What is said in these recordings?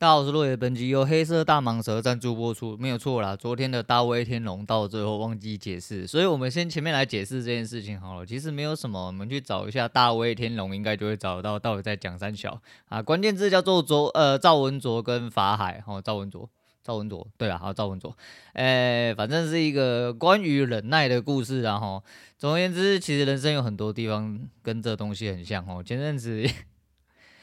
大家好，我是落叶。本集由黑色大蟒蛇赞助播出，没有错啦。昨天的大威天龙到最后忘记解释，所以我们先前面来解释这件事情好了。其实没有什么，我们去找一下大威天龙，应该就会找到到底在讲三小啊。关键字叫做卓呃赵文卓跟法海哦，赵文卓赵文卓对啊，好赵文卓，哎，反正是一个关于忍耐的故事，然后总而言之，其实人生有很多地方跟这东西很像哦。前阵子。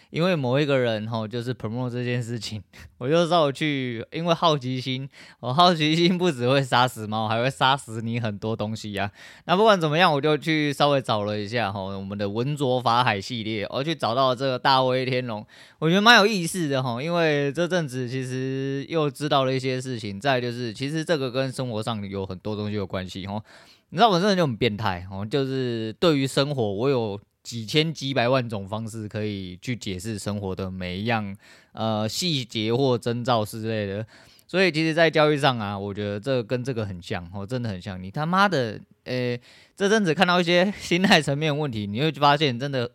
因为某一个人吼，就是 promote 这件事情，我就稍微去，因为好奇心，我好奇心不只会杀死猫，还会杀死你很多东西呀、那不管怎么样，我就去稍微找了一下哈，我们的文卓法海系列，我去找到了这个大威天龙，我觉得蛮有意思的哈，因为这阵子其实又知道了一些事情，再就是其实这个跟生活上有很多东西有关系吼。你知道我这人就很变态哦，就是对于生活我有。几千几百万种方式可以去解释生活的每一样呃细节或征兆之类的，所以其实，在交易上啊，我觉得这跟这个很像哦，真的很像。你他妈的，诶、这阵子看到一些心态层面问题，你会发现真的，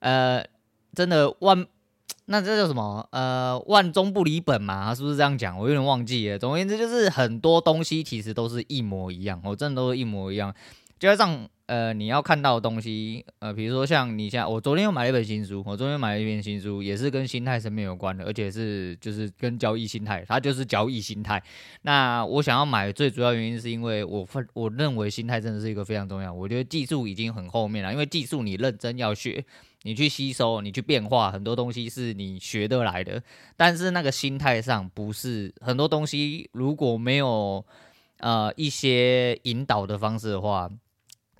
呃，真的万，那这叫什么？呃，万中不离本嘛，是不是这样讲？我有点忘记了。总而言之，就是很多东西其实都是一模一样，我真的都是一模一样。交易上。呃，你要看到的东西，呃，比如说像你像我昨天又买了一本新书，我昨天买了一本新书，也是跟心态层面有关的，而且是就是跟交易心态，它就是交易心态。那我想要买最主要原因是因为我我认为心态真的是一个非常重要。我觉得技术已经很后面了，因为技术你认真要学，你去吸收，你去变化，很多东西是你学得来的。但是那个心态上不是很多东西，如果没有呃一些引导的方式的话。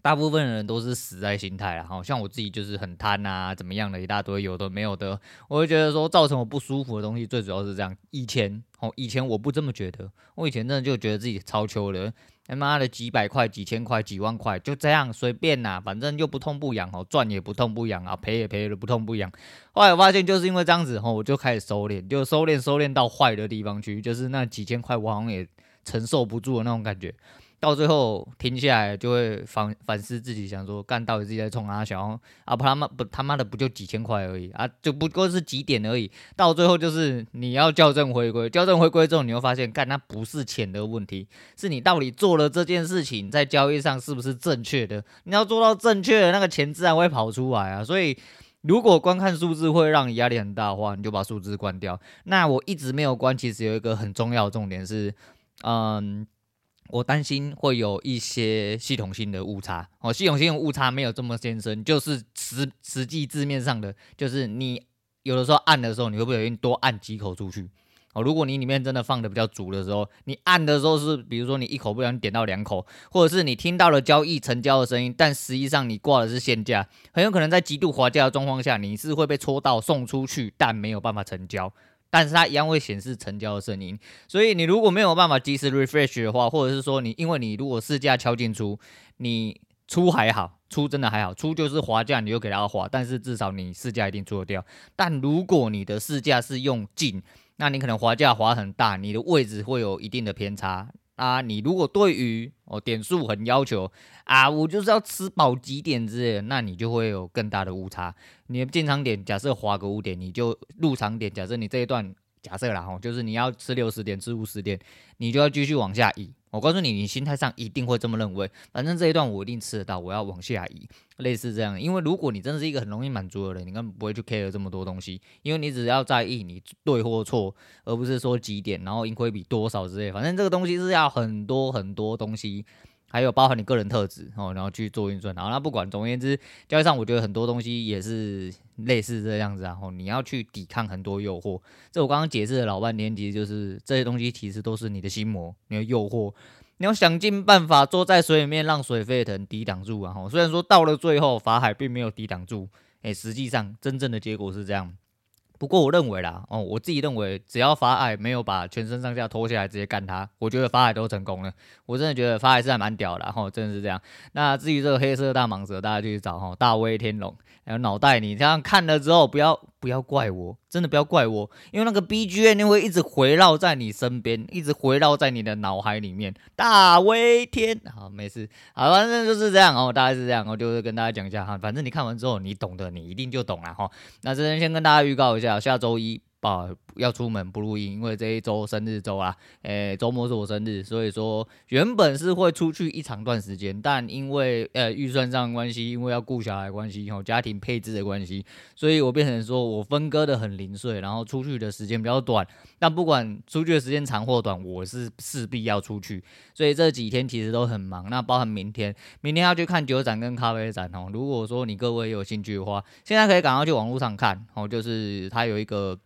大部分人都是死在心态了，好像我自己就是很贪啊，怎么样的一大堆有的没有的，我会觉得说造成我不舒服的东西最主要是这样。以前哦，以前我不这么觉得，我以前真的就觉得自己超秋的，他妈的几百块、几千块、几万块就这样随便呐，反正就不痛不痒哦，赚也不痛不痒啊，赔也赔了不痛不痒。后来我发现就是因为这样子吼，我就开始收敛，就收敛收敛到坏的地方去，就是那几千块我好像也承受不住的那种感觉。到最后停下来，就会反反思自己，想说干到底自己在冲啊小啊不他妈不他妈的不就几千块而已啊，就不过是几点而已。到最后就是你要校正回归，校正回归之后，你会发现干那不是钱的问题，是你到底做了这件事情在交易上是不是正确的？你要做到正确的那个钱自然会跑出来啊。所以如果观看数字会让你压力很大的话，你就把数字关掉。那我一直没有关，其实有一个很重要的重点是，嗯。我担心会有一些系统性的误差哦，系统性的误差没有这么艰深，就是实实际字面上的，就是你有的时候按的时候，你会不会多按几口出去哦？如果你里面真的放的比较足的时候，你按的时候是，比如说你一口不小心点到两口，或者是你听到了交易成交的声音，但实际上你挂的是现价，很有可能在极度滑价的状况下，你是会被戳到送出去，但没有办法成交。但是它一样会显示成交的声音，所以你如果没有办法及时 refresh 的话，或者是说你因为你如果市价敲进出，你出还好，出真的还好，出就是滑价，你就给它滑，但是至少你市价一定出得掉。但如果你的市价是用进，那你可能滑价滑很大，你的位置会有一定的偏差。啊，你如果对于哦点数很要求啊，我就是要吃饱几点之类的，那你就会有更大的误差。你的进场点假设划个五点，你就入场点假设你这一段假设啦吼，就是你要吃六十点吃五十点，你就要继续往下移。我告诉你，你心态上一定会这么认为。反正这一段我一定吃得到，我要往下移，类似这样。因为如果你真的是一个很容易满足的人，你根本不会去 care 这么多东西，因为你只要在意你对或错，而不是说几点，然后盈亏比多少之类。反正这个东西是要很多很多东西。还有包含你个人特质哦，然后去做运算，然后那不管，总而言之，交易上我觉得很多东西也是类似这样子，然后你要去抵抗很多诱惑。这我刚刚解释了老半天，其实就是这些东西其实都是你的心魔，你的诱惑，你要想尽办法坐在水里面让水沸腾，抵挡住啊！哈，虽然说到了最后法海并没有抵挡住，诶，实际上真正的结果是这样。不过我认为啦，哦，我自己认为，只要法海没有把全身上下脱下来直接干他，我觉得法海都成功了。我真的觉得法海是还蛮屌的，然后真的是这样。那至于这个黑色大蟒蛇，大家就去找哈大威天龙，还有脑袋，你这样看了之后，不要不要怪我。真的不要怪我，因为那个 BGM 会一直回绕在你身边，一直回绕在你的脑海里面。大威天，好，没事，好，反正就是这样哦，大概是这样，我就是跟大家讲一下哈，反正你看完之后，你懂的，你一定就懂了哈。那这边先跟大家预告一下，下周一啊，要出门不录音，因为这一周生日周啊，诶、周末是我生日，所以说原本是会出去一长段时间，但因为呃预算上的关系，因为要顾小孩关系，然后家庭配置的关系，所以我变成说我分割的很零碎，然后出去的时间比较短。但不管出去的时间长或短，我是势必要出去，所以这几天其实都很忙。那包含明天，明天要去看酒展跟咖啡展哦。如果说你各位有兴趣的话，现在可以赶快去网络上看哦，就是它有一个。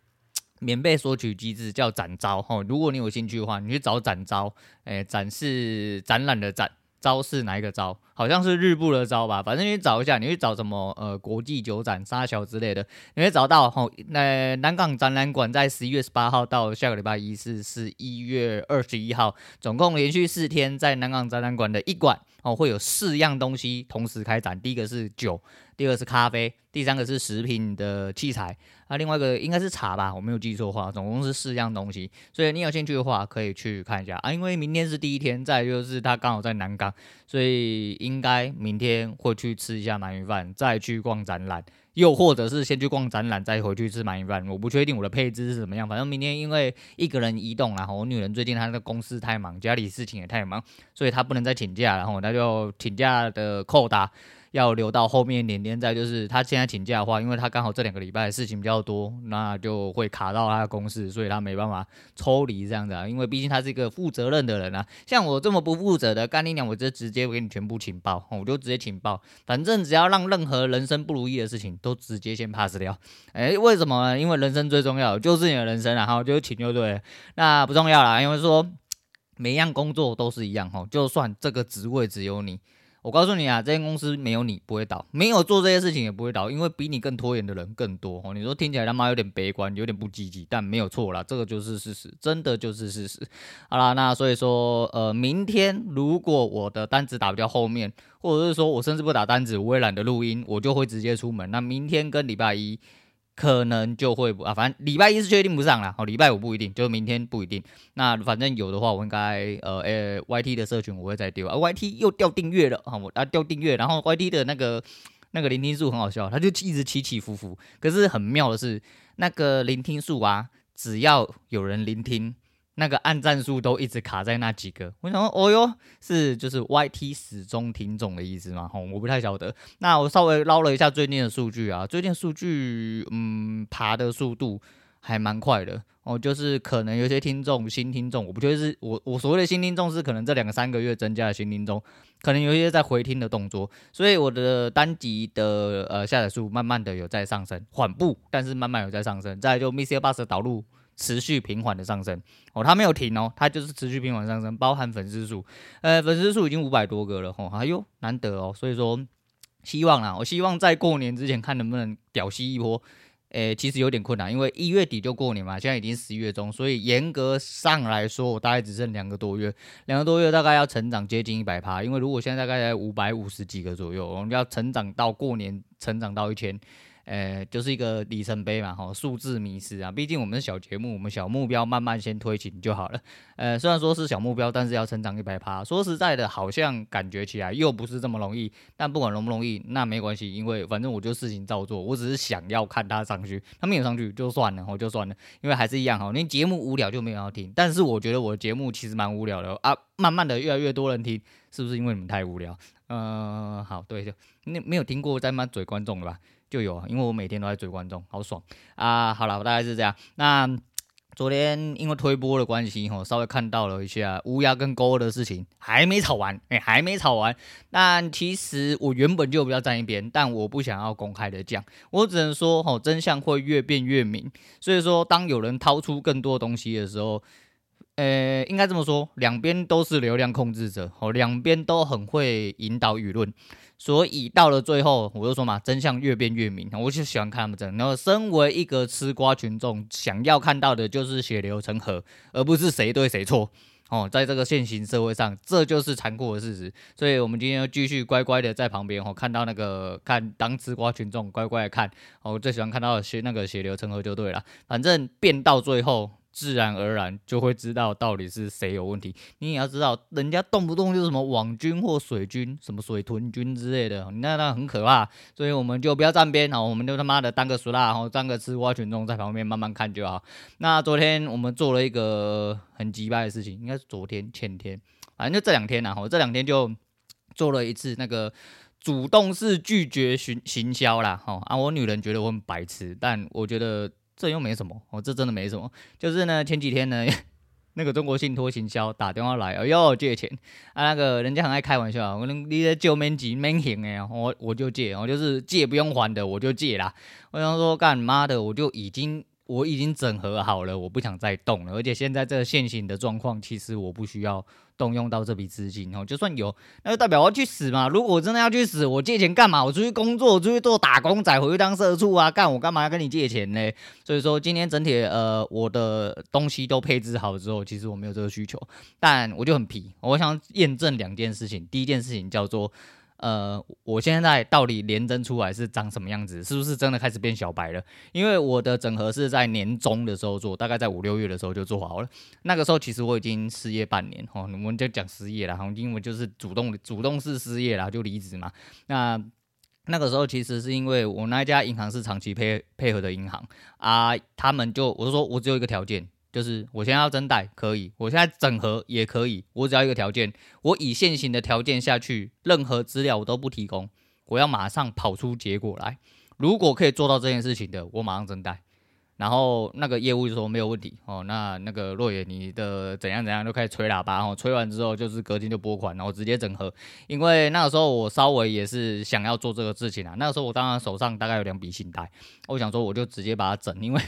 免费索取机制叫展招哈，如果你有兴趣的话，你去找展招，诶、展示展览的展，招是哪一个招？好像是日部的招吧，反正你找一下，你去找什么呃国际酒展、沙桥之类的，你会找到吼。那、南港展览馆在十一月十八号到下个礼拜一是十一月二十一号，总共连续四天在南港展览馆的一馆哦，会有四样东西同时开展，第一个是酒。第二个是咖啡，第三个是食品的器材，那、啊、另外一个应该是茶吧，我没有记错的话，总共是四样东西。所以你有兴趣的话，可以去看一下啊。因为明天是第一天，再就是他刚好在南港，所以应该明天会去吃一下鳗鱼饭，再去逛展览，又或者是先去逛展览，再回去吃鳗鱼饭。我不确定我的配置是怎么样，反正明天因为一个人移动，然后我女人最近她的公司太忙，家里事情也太忙，所以她不能再请假，然后她就请假的扣打。要留到后面一点点，再就是他现在请假的话，因为他刚好这两个礼拜事情比较多，那就会卡到他的公司，所以他没办法抽离这样子啊。因为毕竟他是一个负责任的人啊，像我这么不负责的，干你娘，我就直接给你全部请报，我就直接请报，反正只要让任何人生不如意的事情都直接先 pass 掉。哎，为什么呢？因为人生最重要就是你的人生，然后就请就对了，那不重要啦，因为说每一样工作都是一样哈，就算这个职位只有你。我告诉你啊，这间公司没有你不会倒，没有做这些事情也不会倒，因为比你更拖延的人更多哦。你说听起来他妈有点悲观，有点不积极，但没有错啦，这个就是事实，真的就是事实。好啦，那所以说，呃，明天如果我的单子打不掉后面，或者是说我甚至不打单子，我也懒得录音，我就会直接出门。那明天跟礼拜一。可能就会啊，反正礼拜一是确定不上了，哦，礼拜五不一定，就明天不一定。那反正有的话，我应该呃呃，YT 的社群我会再丢啊，YT 又掉订阅了啊，我啊掉订阅，然后 YT 的那个那个聆听数很好笑，它就一直起起伏伏。可是很妙的是，那个聆听数啊，只要有人聆听。那个按赞数都一直卡在那几个，我想说，哦哟，是就是 YT 始终听众的意思吗？吼，我不太晓得。那我稍微捞了一下最近的数据啊，最近数据，嗯，爬的速度还蛮快的哦。就是可能有些听众新听众，我不觉得是我我所谓的新听众是可能这两个三个月增加的新听众，可能有一些在回听的动作，所以我的单集的呃下载数慢慢的有在上升，缓步，但是慢慢有在上升。再来就 MixerBox 的导入。持续平缓的上升哦，它没有停哦，它就是持续平缓上升，包含粉丝数，呃，粉丝数已经五百多个了吼，哎呦，难得哦，所以说希望啦，我希望在过年之前看能不能屌丝一波，诶、其实有点困难，因为一月底就过年嘛，现在已经十一月中，所以严格上来说，我大概只剩两个多月，两个多月大概要成长接近一百趴，因为如果现在大概在五百五十几个左右，我们要成长到过年，成长到一千。呃，就是一个里程碑嘛，哈，数字迷失啊。毕竟我们是小节目，我们小目标慢慢先推进就好了。呃，虽然说是小目标，但是要成长一百趴。说实在的，好像感觉起来又不是这么容易。但不管容不容易，那没关系，因为反正我就事情照做。我只是想要看他上去，他没有上去就算了，我就算了。因为还是一样哈，连节目无聊就没有要听。但是我觉得我的节目其实蛮无聊的啊，慢慢的越来越多人听，是不是因为你们太无聊？嗯、好，对，就你没有听过在骂嘴观众了吧？就有，因为我每天都在追观众，好爽啊！好了，大概是这样。那昨天因为推播的关系，吼，稍微看到了一下乌鸦跟钩的事情，还没吵完，哎、欸，还没吵完。但其实我原本就比较站一边，但我不想要公开的讲，我只能说，吼，真相会越辩越明。所以说，当有人掏出更多东西的时候，呃、欸，应该这么说，两边都是流量控制者，吼，两边都很会引导舆论。所以到了最后，我就说嘛，真相越辩越明。我就喜欢看他们这样。然后，身为一个吃瓜群众，想要看到的就是血流成河，而不是谁对谁错。哦，在这个现行社会上，这就是残酷的事实。所以，我们今天要继续乖乖的在旁边哦，看到那个看当吃瓜群众乖乖的看。哦，我最喜欢看到的血那个血流成河就对了。反正变到最后。自然而然就会知道到底是谁有问题。你也要知道，人家动不动就什么网军或水军，什么水豚军之类的，那那很可怕。所以我们就不要站边，好，我们就他妈的当个俗辣，然后当个吃瓜群众在旁边慢慢看就好。那昨天我们做了一个很鸡掰的事情，应该是昨天前天，反正就这两天呐，我这两天就做了一次那个。主动式拒绝行行销啦，哈啊！我女人觉得我很白痴，但我觉得这又没什么，哦，这真的没什么。就是呢，前几天呢，那个中国信托行销打电话来，哎呦借钱啊，那个人家很爱开玩笑，我说你在救命急免行哎，我我就借，我就是借不用还的，我就借啦。我想说干妈的，我就已经。我已经整合好了，我不想再动了。而且现在这个现行的状况，其实我不需要动用到这笔资金哦。就算有，那就代表我要去死嘛。如果我真的要去死，我借钱干嘛？我出去工作，我出去做打工仔，回去当社畜啊？干我干嘛要跟你借钱呢？所以说今天整体呃我的东西都配置好之后，其实我没有这个需求，但我就很皮。我想验证两件事情，第一件事情叫做。呃，我现在到底连增出来是长什么样子？是不是真的开始变小白了？因为我的整合是在年中的时候做，大概在五六月的时候就做好了。那个时候其实我已经失业半年，哦，我们就讲失业了，哈，因为就是主动主动式失业啦，就离职嘛。那那个时候其实是因为我那家银行是长期配配合的银行啊，他们就我就说我只有一个条件。就是我现在要增贷可以，我现在整合也可以，我只要一个条件，我以现行的条件下去，任何资料我都不提供，我要马上跑出结果来。如果可以做到这件事情的，我马上增贷。然后那个业务就说没有问题哦，那那个若野你的怎样怎样就开始吹喇叭哦，吹完之后就是隔天就拨款，然后直接整合。因为那个时候我稍微也是想要做这个事情啊，那个时候我当然手上大概有两笔信贷，我想说我就直接把它整，因为。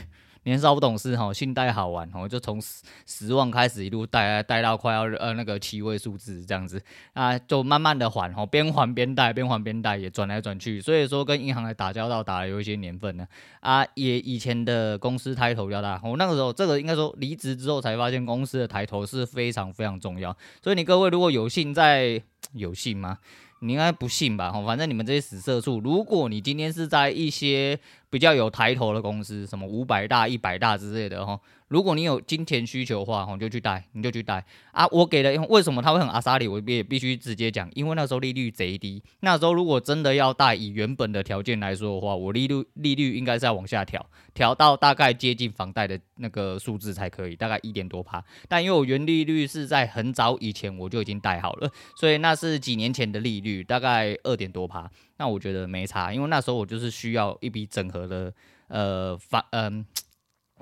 年少不懂事哈，信贷好玩哈，就从十十万开始一路贷贷到快要呃那个七位数字这样子。啊，就慢慢的还哈，边还边贷，边还边贷也转来转去，所以说跟银行来打交道打了有一些年份呢。啊，也以前的公司抬头比较大，我那个时候这个应该说离职之后才发现公司的抬头是非常非常重要，所以你各位如果有幸在有幸吗？你应该不信吧？反正你们这些死社畜，如果你今天是在一些比较有抬头的公司，什么五百大、一百大之类的哈。如果你有金钱需求的话，你就去贷，你就去贷啊！我给的，为什么他会很阿莎里？我也必须直接讲，因为那时候利率贼低。那时候如果真的要贷，以原本的条件来说的话，我利率利率应该是要往下调，调到大概接近房贷的那个数字才可以，大概一点多趴。但因为我原利率是在很早以前我就已经贷好了，所以那是几年前的利率，大概二点多趴。那我觉得没差，因为那时候我就是需要一笔整合的，呃，房，嗯、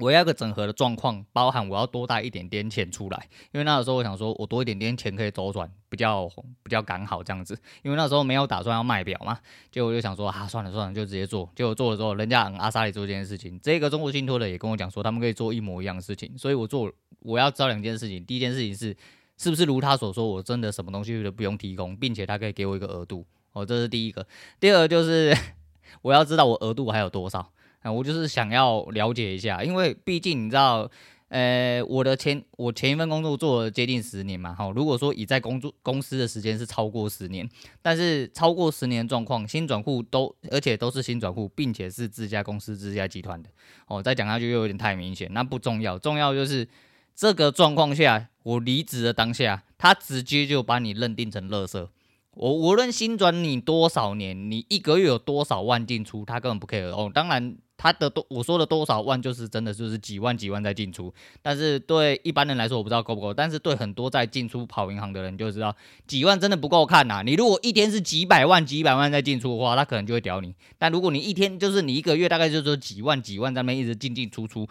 我要个整合的状况，包含我要多带一点点钱出来，因为那个时候我想说，我多一点点钱可以周转，比较比较刚好这样子。因为那时候没有打算要卖表嘛，结果我就想说啊，算了算了，就直接做。结果做了之后，人家阿莎力做这件事情，这个中国信托的也跟我讲说，他们可以做一模一样的事情。所以我做，我要知道两件事情，第一件事情是，是不是如他所说，我真的什么东西都不用提供，并且他可以给我一个额度，哦，这是第一个。第二就是 我要知道我额度还有多少。啊，我就是想要了解一下，因为毕竟你知道，呃，我的前我前一份工作做了接近十年嘛，哈，如果说已在工作公司的时间是超过十年，但是超过十年状况，新转户都而且都是新转户，并且是自家公司、自家集团的，哦，再讲下去又有点太明显，那不重要，重要就是这个状况下，我离职的当下，他直接就把你认定成垃圾。我无论新转你多少年，你一个月有多少万进出，他根本不 care 哦。当然，他的多我说的多少万，就是真的就是几万几万在进出。但是对一般人来说，我不知道够不够。但是对很多在进出跑银行的人，就知道几万真的不够看呐。你如果一天是几百万几百万在进出的话，他可能就会屌你。但如果你一天就是你一个月大概就是说几万几万在那边一直进进出出，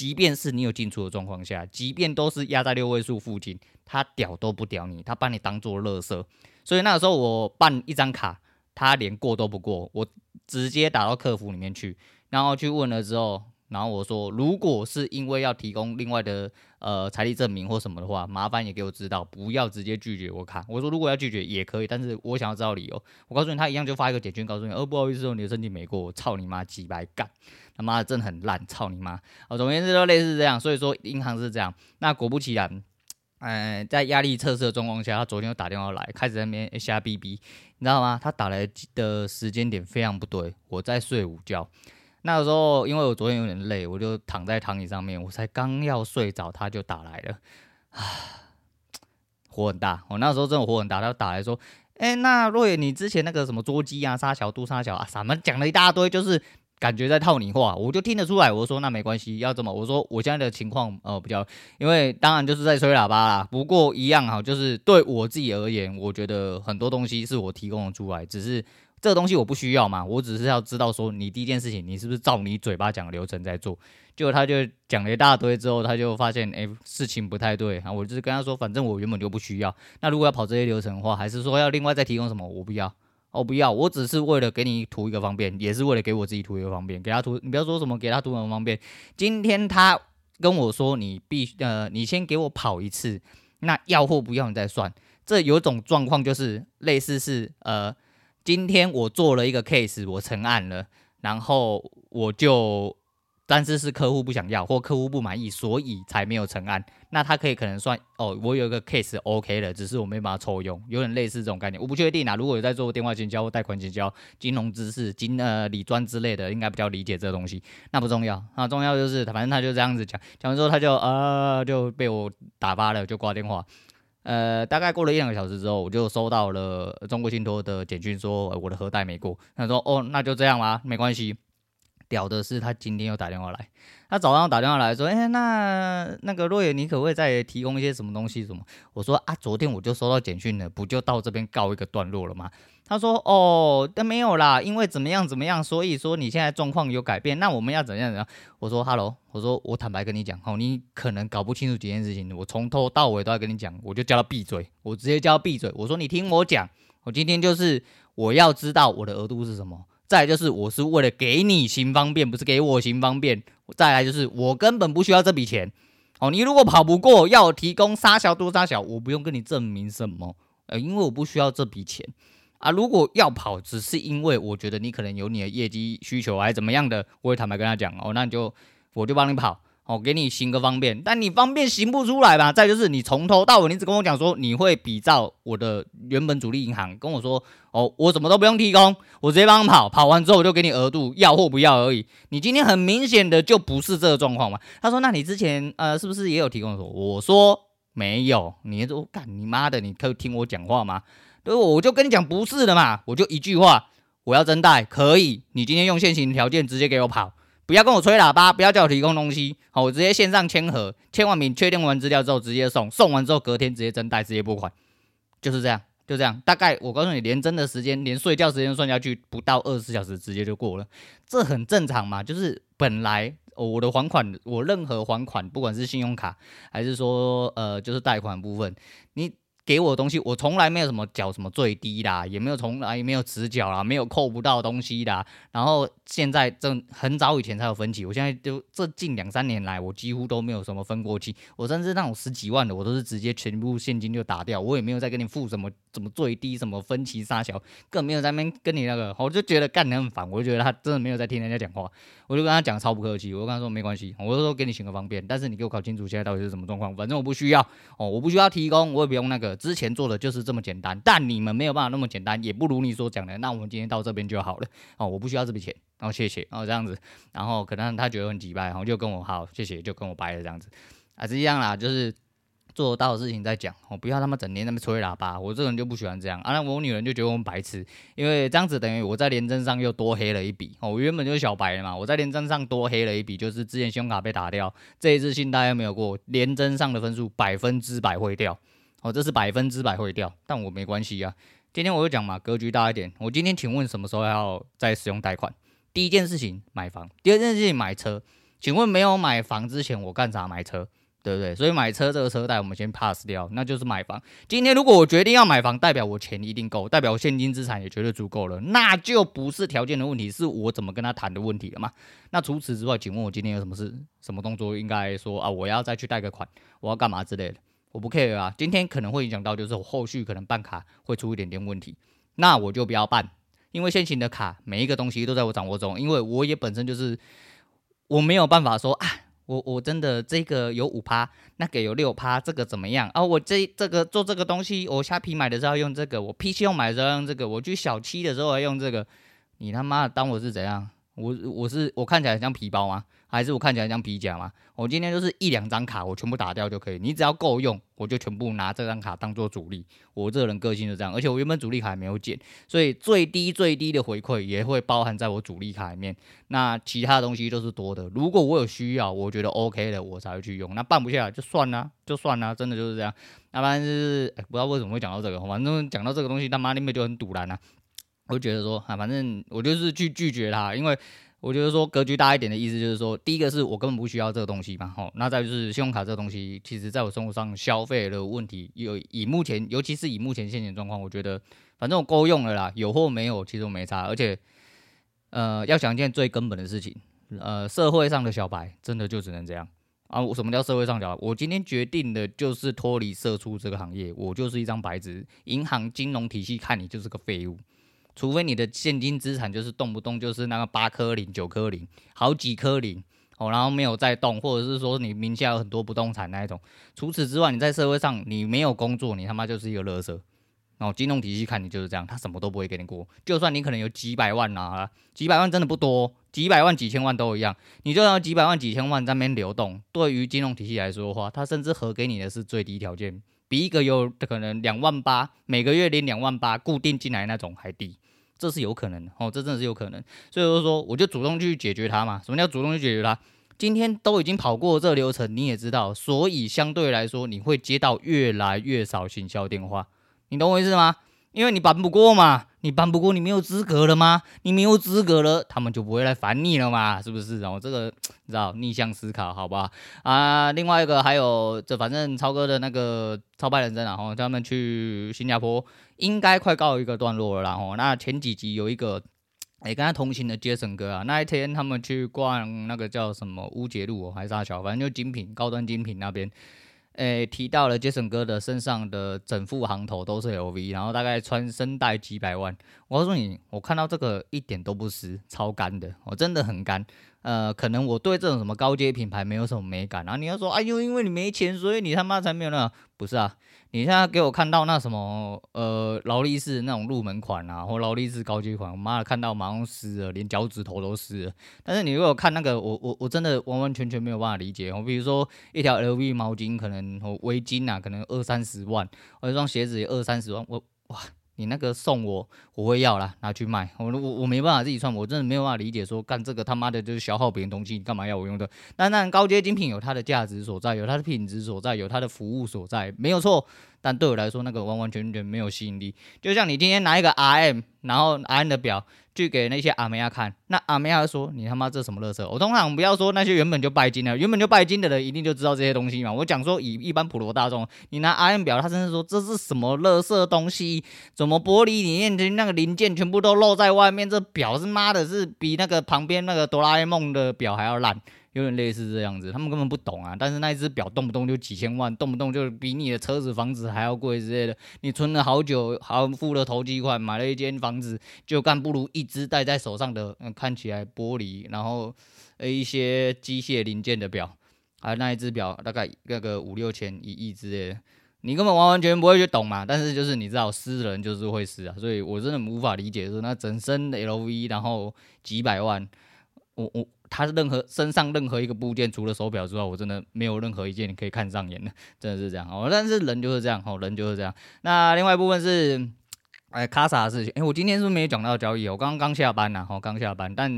即便是你有进出的状况下，即便都是压在六位数附近，他屌都不屌你，他把你当做垃圾。所以那个时候我办一张卡，他连过都不过，我直接打到客服里面去，然后去问了之后，然后我说，如果是因为要提供另外的呃财力证明或什么的话，麻烦也给我知道，不要直接拒绝我卡。我说如果要拒绝也可以，但是我想要知道理由。我告诉你，他一样就发一个简讯告诉你，哦，不好意思，你的申请没过，我操你妈几百干，他妈的真的很烂，操你妈。哦，总而言之都类似这样，所以说银行是这样。那果不其然。嗯，在压力测试的状况下，他昨天又打电话来，开始在那边瞎逼逼，你知道吗？他打来的时间点非常不对，我在睡午觉。那个时候因为我昨天有点累，我就躺在躺椅上面，我才刚要睡着，他就打来了，啊，火很大，我那时候真的火很大，他打来说，哎、那若野你之前那个什么桌机啊、沙桥、杜沙桥啊，什么讲了一大堆，就是。感觉在套你话，我就听得出来。我说那没关系，要怎么？我说我现在的情况呃比较，因为当然就是在吹喇叭啦。不过一样哈，就是对我自己而言，我觉得很多东西是我提供的出来，只是这个东西我不需要嘛。我只是要知道说你第一件事情，你是不是照你嘴巴讲流程在做？结果他就讲了一大堆之后，他就发现哎、事情不太对啊。我就是跟他说，反正我原本就不需要。那如果要跑这些流程的话，还是说要另外再提供什么？我不要。哦，不要，我只是为了给你图一个方便，也是为了给我自己图一个方便。给他图，你不要说什么给他图很方便。今天他跟我说，你必须呃，你先给我跑一次，那要或不要你再算。这有种状况就是类似是呃，今天我做了一个 case，我成案了，然后我就。但是是客户不想要或客户不满意，所以才没有成案。那他可以可能算哦，我有一个 case OK 的，只是我没把它抽用，有点类似这种概念。我不确定啊。如果有在做电话经销或贷款经销、金融知识、金呃理专之类的，应该比较理解这个东西。那不重要，那重要就是反正他就这样子讲，讲完之后他就呃就被我打发了，就挂电话。呃，大概过了一两个小时之后，我就收到了中国信托的简讯，说我的核贷没过。他说哦，那就这样吧，没关系。屌的是，他今天又打电话来，他早上打电话来说，哎、那那个若野，你可不可以再提供一些什么东西？什么？我说啊，昨天我就收到简讯了，不就到这边告一个段落了吗？他说，哦，但没有啦，因为怎么样怎么样，所以说你现在状况有改变，那我们要怎样怎样？我说，Hello，我说我坦白跟你讲，哦，你可能搞不清楚几件事情，我从头到尾都要跟你讲，我就叫他闭嘴，我直接叫他闭嘴，我说你听我讲，我今天就是我要知道我的额度是什么。再来就是，我是为了给你行方便，不是给我行方便。再来就是，我根本不需要这笔钱。哦，你如果跑不过，要提供杀小多杀小，我不用跟你证明什么，呃，因为我不需要这笔钱啊。如果要跑，只是因为我觉得你可能有你的业绩需求，还是怎么样的，我会坦白跟他讲哦，那你就我就帮你跑。哦，给你行个方便，但你方便行不出来吧？再就是你从头到尾，你只跟我讲说你会比照我的原本主力银行跟我说，哦，我什么都不用提供，我直接帮你跑，跑完之后我就给你额度，要或不要而已。你今天很明显的就不是这个状况嘛？他说，那你之前呃是不是也有提供？说我说没有，你说干你妈的，你可以听我讲话吗？对，我就跟你讲不是的嘛，我就一句话，我要增贷可以，你今天用现行条件直接给我跑。不要跟我吹喇叭，不要叫我提供东西，好，我直接线上签合，签完名确定完资料之后直接送，送完之后隔天直接增贷，直接拨款，就是这样，就这样。大概我告诉你，连真的时间，连睡觉时间算下去，不到二十四小时直接就过了，这很正常嘛。就是本来我的还款，我任何还款，不管是信用卡还是说呃就是贷款部分，你。给我的东西，我从来没有什么缴什么最低啦，也没有从来也没有迟缴啦，没有扣不到东西啦。然后现在正很早以前才有分期，我现在就这近两三年来，我几乎都没有什么分过期。我甚至那种十几万的，我都是直接全部现金就打掉，我也没有再跟你付什么什么最低什么分期杀小，更没有在那边跟你那个，我就觉得干得很烦，我就觉得他真的没有在听人家讲话，我就跟他讲超不客气，我就跟他说没关系，我就说给你行个方便，但是你给我搞清楚现在到底是什么状况，反正我不需要哦，我不需要提供，我也不用那个。之前做的就是这么简单，但你们没有办法那么简单，也不如你所讲的。那我们今天到这边就好了哦，我不需要这笔钱，然后谢谢，然后这样子，然后可能他觉得很机掰，然后就跟我好，谢谢，就跟我掰了这样子，啊，是一样啦，就是做得到的事情再讲，我不要他妈整天那么吹喇叭，我这人就不喜欢这样啊。那我女人就觉得我们白痴，因为这样子等于我在联征上又多黑了一笔哦。我原本就是小白嘛，我在联征上多黑了一笔，就是之前信用卡被打掉，这一次信贷又没有过，联征上的分数百分之百会掉。哦，这是百分之百会掉，但我没关系啊。今天我就讲嘛，格局大一点。我今天请问什么时候要再使用贷款？第一件事情买房，第二件事情买车。请问没有买房之前我干啥买车？对不对？所以买车这个车贷我们先 pass 掉，那就是买房。今天如果我决定要买房，代表我钱一定够，代表我现金资产也绝对足够了，那就不是条件的问题，是我怎么跟他谈的问题了嘛。那除此之外，请问我今天有什么事、什么动作应该说啊？我要再去贷个款，我要干嘛之类的？我不 care 啊，今天可能会影响到，就是我后续可能办卡会出一点点问题，那我就不要办，因为现行的卡每一个东西都在我掌握中，因为我也本身就是我没有办法说啊，我我真的这个有五趴，那个有六趴，这个怎么样啊？我这这个做这个东西，我下批买的时候要用这个，我 PC 用买的时候要用这个，我去小七的时候要用这个，你他妈当我是怎样？我我是我看起来像皮包吗？还是我看起来像皮夹吗？我今天就是一两张卡，我全部打掉就可以。你只要够用，我就全部拿这张卡当做主力。我这个人个性就这样，而且我原本主力卡还没有减，所以最低最低的回馈也会包含在我主力卡里面。那其他东西都是多的。如果我有需要，我觉得 OK 的，我才会去用。那办不下来就算了，就算了，真的就是这样。那反正就是、不知道为什么会讲到这个，反正讲到这个东西，他妈那边就很赌烂啊。我觉得说啊，反正我就是去拒绝他，因为我觉得说格局大一点的意思就是说，第一个是我根本不需要这个东西嘛，吼，那再就是信用卡这个东西，其实在我生活上消费的问题，有以目前，尤其是以目前现金状况，我觉得反正我够用了啦，有或没有，其实我没差，而且呃，要想一件最根本的事情，呃，社会上的小白真的就只能这样啊。我什么叫社会上小白？我今天决定的就是脱离社畜这个行业，我就是一张白纸，银行金融体系看你就是个废物。除非你的现金资产就是动不动就是那个八颗零、九颗零、好几颗零哦，然后没有再动，或者是说你名下有很多不动产那一种。除此之外，你在社会上你没有工作，你他妈就是一个垃圾。然后金融体系看你就是这样，他什么都不会给你过。就算你可能有几百万啊，几百万真的不多，几百万、几千万都一样。你就要几百万、几千万在那边流动，对于金融体系来说的话，他甚至核给你的是最低条件，比一个有可能两万八每个月领两万八固定进来那种还低。这是有可能哦，这真的是有可能，所以就说，我就主动去解决它嘛。什么叫主动去解决它？今天都已经跑过这流程，你也知道，所以相对来说，你会接到越来越少行销电话，你懂我意思吗？因为你办不过嘛，你办不过，你没有资格了吗？你没有资格了，他们就不会来烦你了嘛，是不是？然后这个你知道逆向思考，好吧？啊，另外一个还有，这反正超哥的那个超派人生，然后他们去新加坡，应该快告一个段落了。然后那前几集有一个，哎，跟他同行的杰森哥啊，那一天他们去逛那个叫什么乌节路、哦、还是啥桥，反正就精品高端精品那边。诶，提到了杰森哥的身上的整副行头都是 LV，然后大概穿身带几百万。我告诉你，我看到这个一点都不湿，超干的，我真的很干。呃，可能我对这种什么高阶品牌没有什么美感，然后你要说，哎呦，因为你没钱，所以你他妈才没有那，不是啊？你现在给我看到那什么，呃，劳力士那种入门款啊，或劳力士高阶款，我妈的看到马上湿了，连脚趾头都湿了。但是你如果看那个，我我我真的完完全全没有办法理解。我比如说一条 LV 毛巾，可能围巾啊，可能二三十万，我一双鞋子也二三十万，我哇。你那个送我，我会要啦，拿去卖。我我我没办法自己穿，我真的没有办法理解说干这个他妈的就是消耗别人东西，你干嘛要我用的？但那高阶精品有它的价值所在，有它的品质所在，有它的服务所在，没有错。但对我来说，那个完完全全没有吸引力。就像你今天拿一个 RM，然后 RM 的表去给那些阿妹亚看，那阿妹亚说：“你他妈这什么乐色？”我通常不要说那些原本就拜金的，原本就拜金的人一定就知道这些东西嘛。我讲说以一般普罗大众，你拿 I M 表，他甚至说这是什么乐色东西？怎么玻璃里面的那个零件全部都露在外面？这表是妈的，是比那个旁边那个哆啦 A 梦的表还要烂。有点类似这样子，他们根本不懂啊。但是那一只表动不动就几千万，动不动就是比你的车子、房子还要贵之类的。你存了好久，好付了头期款，买了一间房子，就干不如一只戴在手上的，嗯，看起来玻璃，然后呃一些机械零件的表，还有那一只表大概那个五六千、一亿之类的，你根本完完全不会去懂嘛。但是就是你知道，私人就是会湿啊，所以我真的无法理解说那整身的 LV，然后几百万，我我。他是任何身上任何一个部件，除了手表之外，我真的没有任何一件你可以看上眼的，真的是这样哦。但是人就是这样哦，人就是这样。那另外一部分是，哎，卡萨的事情。哎，我今天是不是没有讲到交易？我刚刚下班呐，哦，刚下班。但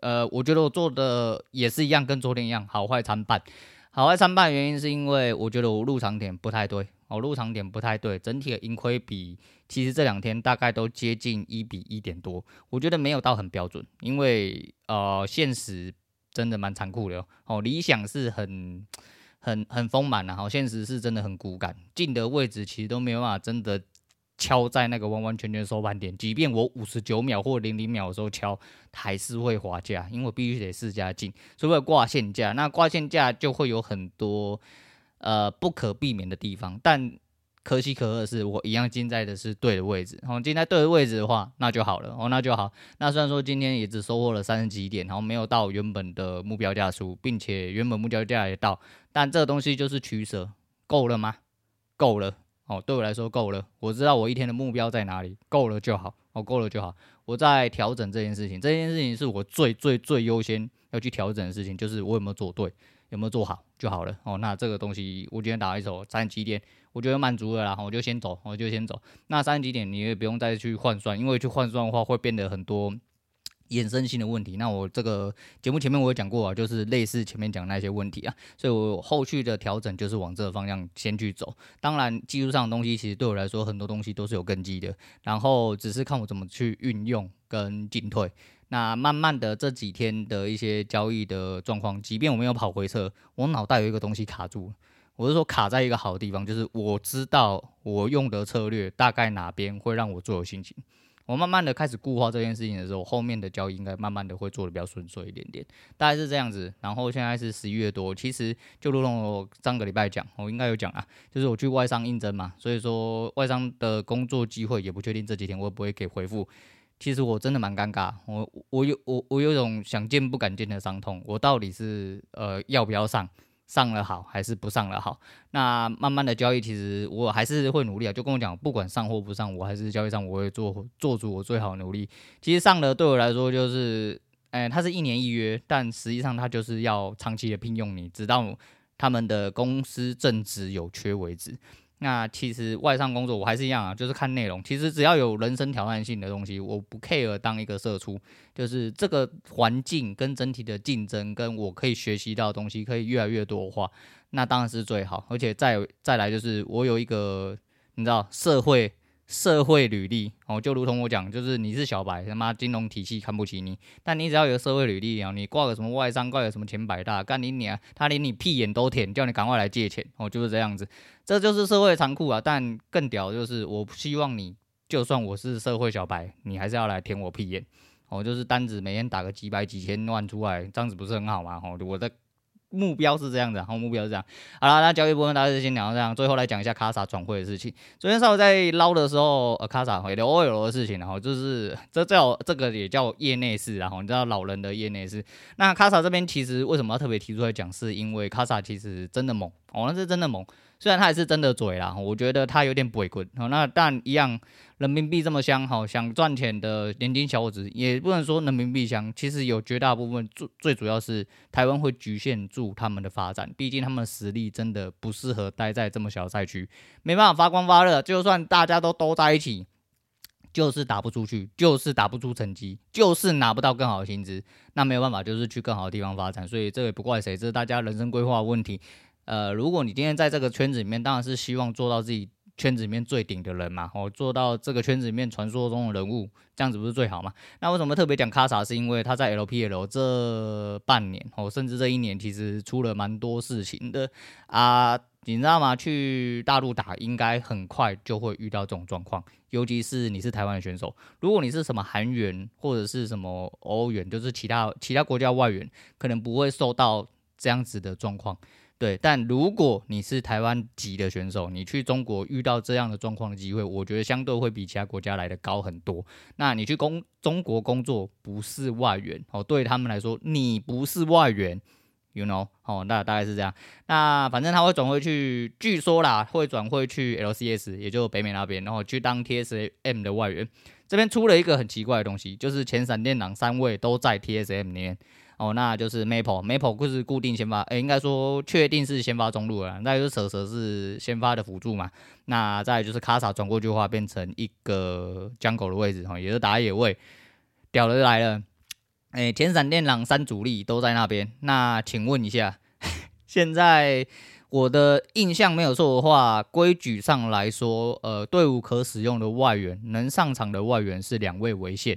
呃，我觉得我做的也是一样，跟昨天一样，好坏参半。好坏参半原因是因为我觉得我入场点不太对。哦，入场点不太对，整体的盈亏比其实这两天大概都接近一比一点多，我觉得没有到很标准，因为呃现实真的蛮残酷的哦。理想是很很很丰满的，好，现实是真的很骨感，进的位置其实都没有办法真的敲在那个完完全全收盘点，即便我五十九秒或零零秒的时候敲，还是会滑价，因为我必须得试价进，所以挂现价，那挂现价就会有很多。呃，不可避免的地方，但可喜可贺的是，我一样进在的是对的位置。然后进在对的位置的话，那就好了哦，那就好。那虽然说今天也只收获了三十几点，然后没有到原本的目标价数，并且原本目标价也到，但这个东西就是取舍，够了吗？够了哦，对我来说够了。我知道我一天的目标在哪里，够了就好。哦，够了就好。我在调整这件事情，这件事情是我最最最优先要去调整的事情，就是我有没有做对，有没有做好就好了。哦，那这个东西我今天打一手三十几点，我觉得满足了啦，我就先走，我就先走。那三十几点你也不用再去换算，因为去换算的话会变得很多。衍生性的问题，那我这个节目前面我有讲过啊，就是类似前面讲那些问题啊，所以我后续的调整就是往这个方向先去走。当然，技术上的东西其实对我来说很多东西都是有根基的，然后只是看我怎么去运用跟进退。那慢慢的这几天的一些交易的状况，即便我没有跑回撤，我脑袋有一个东西卡住，我是说卡在一个好地方，就是我知道我用的策略大概哪边会让我最有心情。我慢慢的开始固化这件事情的时候，后面的交易应该慢慢的会做的比较顺遂一点点，大概是这样子。然后现在是十一月多，其实就如同我上个礼拜讲，我应该有讲啊，就是我去外商应征嘛，所以说外商的工作机会也不确定这几天会不会给回复。其实我真的蛮尴尬，我我有我我有种想见不敢见的伤痛，我到底是呃要不要上？上了好还是不上了好？那慢慢的交易，其实我还是会努力啊。就跟我讲，不管上或不上，我还是交易上我会做做足我最好努力。其实上了对我来说就是，哎、欸，它是一年一约，但实际上它就是要长期的聘用你，直到他们的公司正职有缺为止。那其实外商工作我还是一样啊，就是看内容。其实只要有人生挑战性的东西，我不 care 当一个社出，就是这个环境跟整体的竞争，跟我可以学习到的东西可以越来越多的话，那当然是最好。而且再再来就是我有一个你知道社会。社会履历哦，就如同我讲，就是你是小白，他妈金融体系看不起你，但你只要有社会履历啊，你挂个什么外商，挂个什么前百大，干你娘，他连你屁眼都舔，叫你赶快来借钱哦，就是这样子，这就是社会残酷啊。但更屌就是，我希望你就算我是社会小白，你还是要来舔我屁眼哦，就是单子每天打个几百几千万出来，这样子不是很好吗？哦，我的。目标是这样子，然后目标是这样。好了，那交易部分大家就先聊到这样。最后来讲一下卡萨转会的事情。昨天上午在捞的时候，呃，卡萨回的 OL 的事情，然后就是这叫这个也叫业内事，然后你知道老人的业内事。那卡萨这边其实为什么要特别提出来讲，是因为卡萨其实真的猛，哦，那是真的猛。虽然他也是真的嘴啦，我觉得他有点不会滚。那但一样，人民币这么香，好想赚钱的年轻小伙子，也不能说人民币香。其实有绝大部分最最主要是台湾会局限住他们的发展，毕竟他们的实力真的不适合待在这么小的赛区，没办法发光发热。就算大家都都在一起，就是打不出去，就是打不出成绩，就是拿不到更好的薪资。那没有办法，就是去更好的地方发展。所以这也不怪谁，这是大家人生规划问题。呃，如果你今天在这个圈子里面，当然是希望做到自己圈子里面最顶的人嘛，哦，做到这个圈子里面传说中的人物，这样子不是最好吗？那为什么特别讲卡萨？是因为他在 LPL 这半年，哦，甚至这一年，其实出了蛮多事情的啊，你知道吗？去大陆打，应该很快就会遇到这种状况，尤其是你是台湾的选手，如果你是什么韩元或者是什么欧元，就是其他其他国家外援，可能不会受到这样子的状况。对，但如果你是台湾籍的选手，你去中国遇到这样的状况的机会，我觉得相对会比其他国家来得高很多。那你去工中国工作不是外援哦，对他们来说你不是外援，you know 哦，那大概是这样。那反正他会转回去，据说啦会转回去 LCS，也就北美那边，然后去当 TSM 的外援。这边出了一个很奇怪的东西，就是前闪电狼三位都在 TSM 里面。哦，那就是 Maple，Maple 不是固定先发，诶、应该说确定是先发中路了。那就是蛇蛇是先发的辅助嘛。那再就是卡萨转过去的话，变成一个 Jungle 的位置，哈，也是打野位。屌的来了，诶、欸，前闪电狼三主力都在那边。那请问一下，现在我的印象没有错的话，规矩上来说，呃，队伍可使用的外援，能上场的外援是两位为限。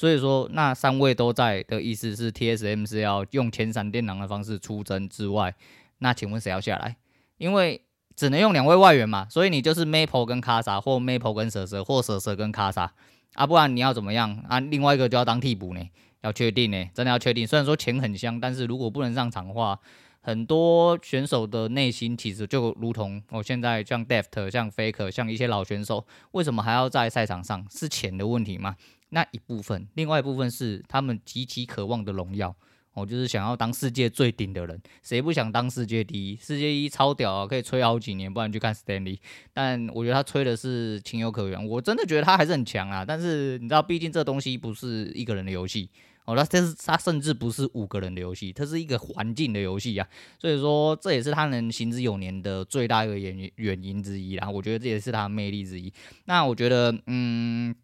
所以说，那三位都在的意思是，TSM 是要用前闪电狼的方式出征之外，那请问谁要下来？因为只能用两位外援嘛，所以你就是 Maple 跟卡莎，或 Maple 跟蛇蛇，或蛇蛇跟卡莎啊，不然你要怎么样啊？另外一个就要当替补呢，要确定呢，真的要确定。虽然说钱很香，但是如果不能上场的话，很多选手的内心其实就如同我现在像 Deft、像 Faker、像一些老选手，为什么还要在赛场上？是钱的问题吗？那一部分，另外一部分是他们极其渴望的荣耀哦就是想要当世界最顶的人，谁不想当世界第一？世界第一超屌啊，可以吹好几年，不然去看 Stanley。但我觉得他吹的是情有可原，我真的觉得他还是很强啊。但是你知道，毕竟这东西不是一个人的游戏哦，那这是他甚至不是五个人的游戏，它是一个环境的游戏啊。所以说，这也是他能行之有年的最大一个原因原因之一啦。我觉得这也是他的魅力之一。那我觉得，嗯。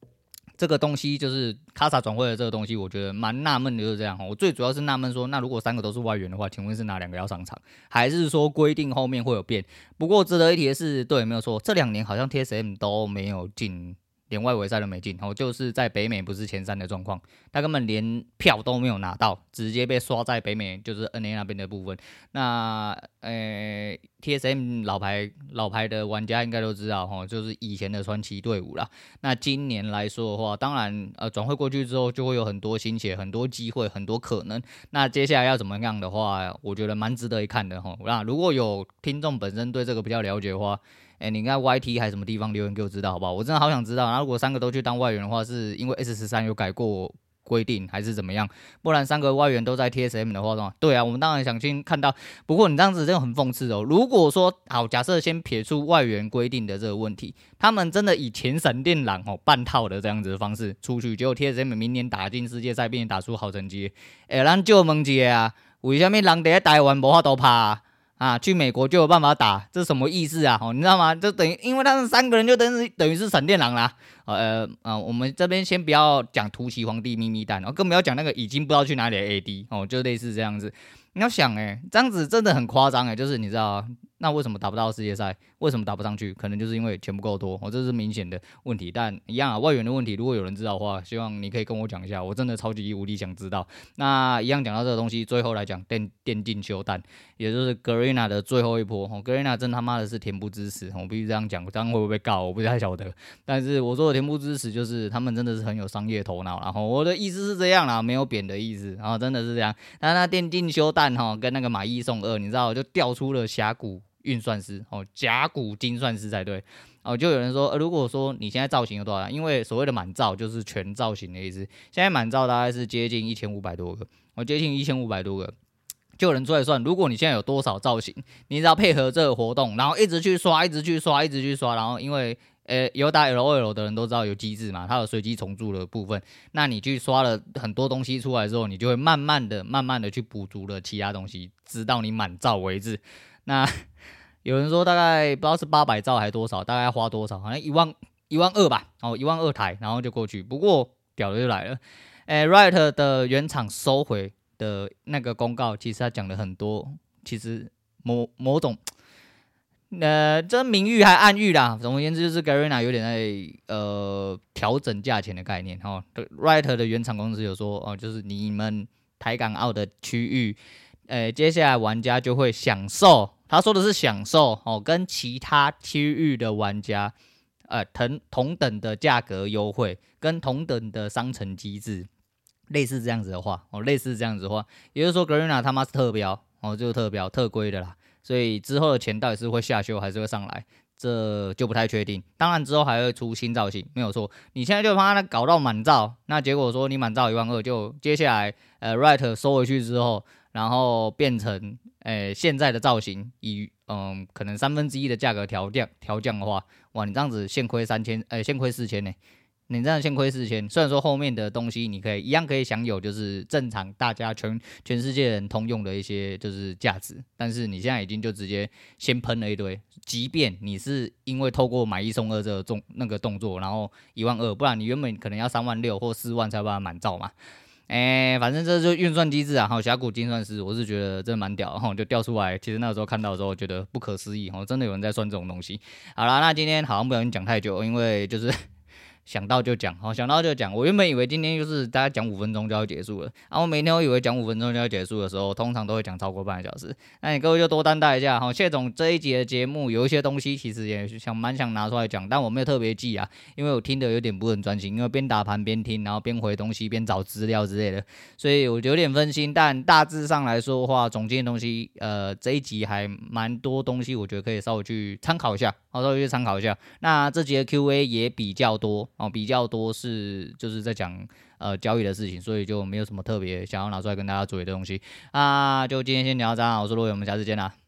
这个东西就是卡萨转会的这个东西，我觉得蛮纳闷的，就是这样。我最主要是纳闷说，那如果三个都是外援的话，请问是哪两个要上场，还是说规定后面会有变？不过值得一提的是，对，没有错，这两年好像 TSM 都没有进。连外围赛都没进，然后就是在北美不是前三的状况，他根本连票都没有拿到，直接被刷在北美，就是 NA 那边的部分。那呃、TSM 老牌老牌的玩家应该都知道哈，就是以前的传奇队伍啦。那今年来说的话，当然呃转会过去之后，就会有很多新血，很多机会，很多可能。那接下来要怎么样的话，我觉得蛮值得一看的哈。那如果有听众本身对这个比较了解的话，哎、欸，你看 YT 还什么地方留言给我知道好不好？我真的好想知道。那如果三个都去当外援的话，是因为 S 十三有改过规定，还是怎么样？不然三个外援都在 TSM 的话，对啊，我们当然想去看到。不过你这样子真的很讽刺哦。如果说好，假设先撇出外援规定的这个问题，他们真的以前闪电狼哦半套的这样子的方式出去，结果 TSM 明年打进世界赛，并且打出好成绩。哎、欸，咱就问一下啊，为什么人在台湾无法度拍？啊，去美国就有办法打，这是什么意思啊？哦，你知道吗？就等于，因为他们三个人就等于等于是闪电狼啦。呃呃，我们这边先不要讲突袭皇帝咪咪蛋，哦，更不要讲那个已经不知道去哪里的 AD 哦，就类似这样子。你要想，诶，这样子真的很夸张，诶，就是你知道。那为什么打不到世界赛？为什么打不上去？可能就是因为钱不够多，哦，这是明显的问题。但一样啊，外援的问题，如果有人知道的话，希望你可以跟我讲一下，我真的超级无敌想知道。那一样讲到这个东西，最后来讲电电竞休弹，也就是 Garena 的最后一波。哦，Garena 真他妈的是恬不知耻，我必须这样讲，这样会不会被告？我不太晓得。但是我说的恬不知耻，就是他们真的是很有商业头脑。然后我的意思是这样啦，没有贬的意思。然后真的是这样。但那电竞休弹哈，跟那个买一送二，你知道，就掉出了峡谷。运算师哦，甲骨精算师才对哦。就有人说，呃，如果说你现在造型有多少？因为所谓的满造就是全造型的意思。现在满造大概是接近一千五百多个，哦，接近一千五百多个。就有人出来算，如果你现在有多少造型，你只要配合这个活动，然后一直去刷，一直去刷，一直去刷，然后因为呃有打 LOL 的人都知道有机制嘛，它有随机重组的部分。那你去刷了很多东西出来之后，你就会慢慢的、慢慢的去补足了其他东西，直到你满造为止。那有人说大概不知道是八百兆还是多少，大概要花多少？好像一万一万二吧，哦，一万二台，然后就过去。不过屌的就来了，诶、欸、Riot 的原厂收回的那个公告，其实他讲了很多，其实某某种，呃，这明喻还暗喻啦。总而言之，就是 Garena 有点在呃调整价钱的概念。哦，Riot 的原厂公司有说，哦，就是你们台港澳的区域，诶、欸，接下来玩家就会享受。他说的是享受哦，跟其他区域的玩家，呃，同同等的价格优惠，跟同等的商城机制，类似这样子的话哦，类似这样子的话，也就是说，Garena 他妈是特标哦，就是特标特规的啦，所以之后的钱到底是会下修还是会上来，这就不太确定。当然之后还会出新造型，没有错。你现在就怕他搞到满造，那结果说你满造一万二，就接下来呃，right 收回去之后。然后变成，诶、欸，现在的造型以，嗯，可能三分之一的价格调降，调降的话，哇，你这样子现亏三千，诶、欸，现亏四千呢？你这样现亏四千，虽然说后面的东西你可以一样可以享有，就是正常大家全全世界人通用的一些就是价值，但是你现在已经就直接先喷了一堆，即便你是因为透过买一送二这个动那个动作，然后一万二，不然你原本可能要三万六或四万才把它满造嘛。哎、反正这就运算机制啊！哈，峡谷精算师，我是觉得真的蛮屌，哈，就调出来。其实那个时候看到的时候，觉得不可思议，哈，真的有人在算这种东西。好啦，那今天好像不小心讲太久，因为就是。想到就讲，好，想到就讲。我原本以为今天就是大家讲五分钟就要结束了，然后每天我以为讲五分钟就要结束的时候，通常都会讲超过半个小时。那你各位就多担待一下，好，谢总这一集的节目有一些东西其实也是想蛮想拿出来讲，但我没有特别记啊，因为我听的有点不很专心，因为边打盘边听，然后边回东西边找资料之类的，所以我有点分心。但大致上来说的话，总结的东西，呃，这一集还蛮多东西，我觉得可以稍微去参考一下，好，稍微去参考一下。那这节的 Q&A 也比较多。哦，比较多是就是在讲呃交易的事情，所以就没有什么特别想要拿出来跟大家嘴的东西啊。就今天先聊到这，我是陆伟，我们下次见啦。